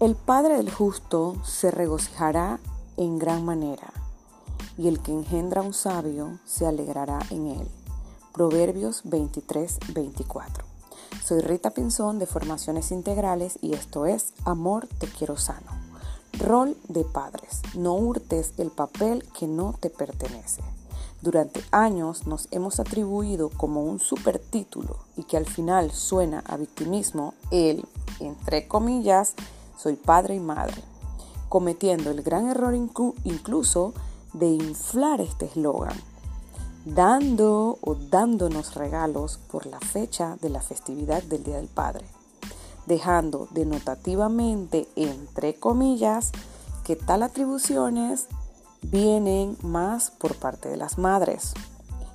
El Padre del justo se regocijará en gran manera, y el que engendra un sabio se alegrará en él. Proverbios 23, 24. Soy Rita Pinzón de Formaciones Integrales y esto es Amor Te Quiero Sano. Rol de padres. No hurtes el papel que no te pertenece. Durante años nos hemos atribuido como un supertítulo y que al final suena a victimismo el, entre comillas, soy padre y madre, cometiendo el gran error incluso de inflar este eslogan, dando o dándonos regalos por la fecha de la festividad del Día del Padre, dejando denotativamente, entre comillas, que tal atribuciones vienen más por parte de las madres.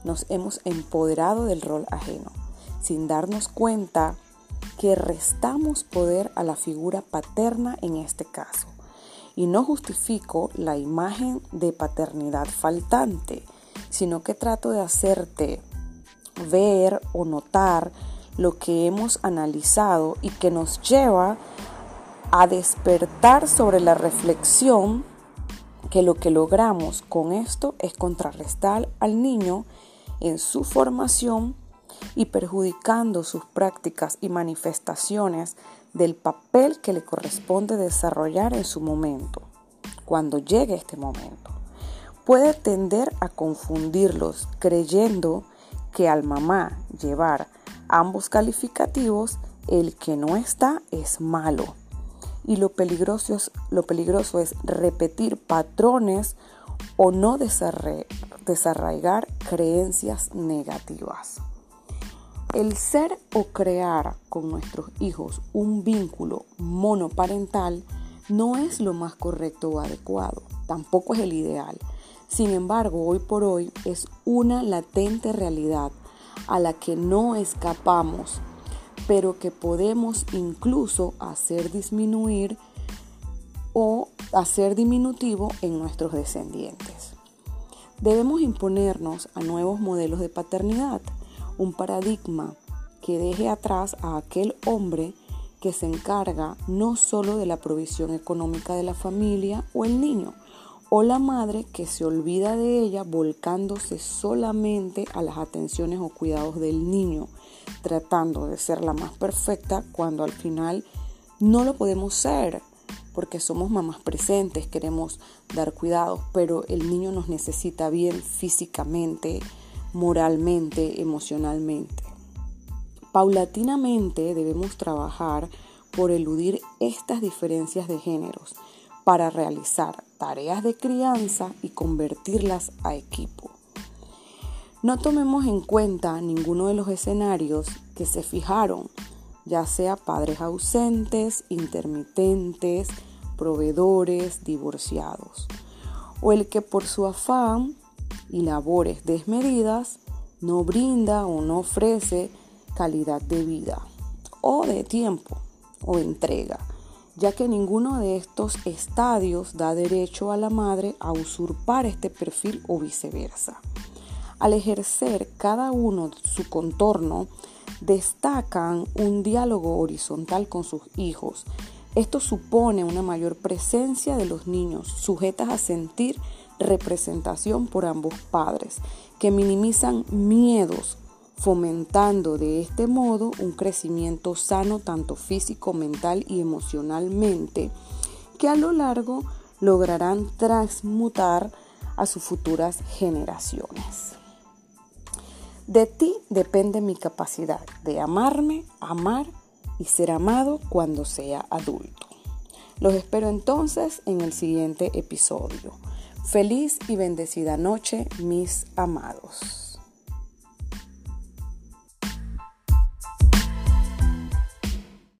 Nos hemos empoderado del rol ajeno, sin darnos cuenta que restamos poder a la figura paterna en este caso. Y no justifico la imagen de paternidad faltante, sino que trato de hacerte ver o notar lo que hemos analizado y que nos lleva a despertar sobre la reflexión que lo que logramos con esto es contrarrestar al niño en su formación y perjudicando sus prácticas y manifestaciones del papel que le corresponde desarrollar en su momento, cuando llegue este momento. Puede tender a confundirlos creyendo que al mamá llevar ambos calificativos, el que no está es malo. Y lo peligroso es, repetir patrones o no desarraigar creencias negativas. El ser o crear con nuestros hijos un vínculo monoparental no es lo más correcto o adecuado, tampoco es el ideal. Sin embargo, hoy por hoy es una latente realidad a la que no escapamos, pero que podemos incluso hacer disminuir o hacer diminutivo en nuestros descendientes. Debemos imponernos a nuevos modelos de paternidad un paradigma que deje atrás a aquel hombre que se encarga no solo de la provisión económica de la familia o el niño, o la madre que se olvida de ella volcándose solamente a las atenciones o cuidados del niño, tratando de ser la más perfecta cuando al final no lo podemos ser, porque somos mamás presentes, queremos dar cuidados, pero el niño nos necesita bien físicamente, moralmente, emocionalmente. Paulatinamente debemos trabajar por eludir estas diferencias de géneros para realizar tareas de crianza y convertirlas a equipo. No tomemos en cuenta ninguno de los escenarios que se fijaron, ya sea padres ausentes, intermitentes, proveedores, divorciados, o el que por su afán y labores desmedidas no brinda o no ofrece calidad de vida o de tiempo o entrega, ya que ninguno de estos estadios da derecho a la madre a usurpar este perfil o viceversa. Al ejercer cada uno su contorno, destacan un diálogo horizontal con sus hijos. Esto supone una mayor presencia de los niños, sujetas a sentir representación por ambos padres, que minimizan miedos, fomentando de este modo un crecimiento sano tanto físico, mental y emocionalmente, que a lo largo lograrán transmutar a sus futuras generaciones. De ti depende mi capacidad de amarme, amar y ser amado cuando sea adulto. Los espero entonces en el siguiente episodio. Feliz y bendecida noche, mis amados.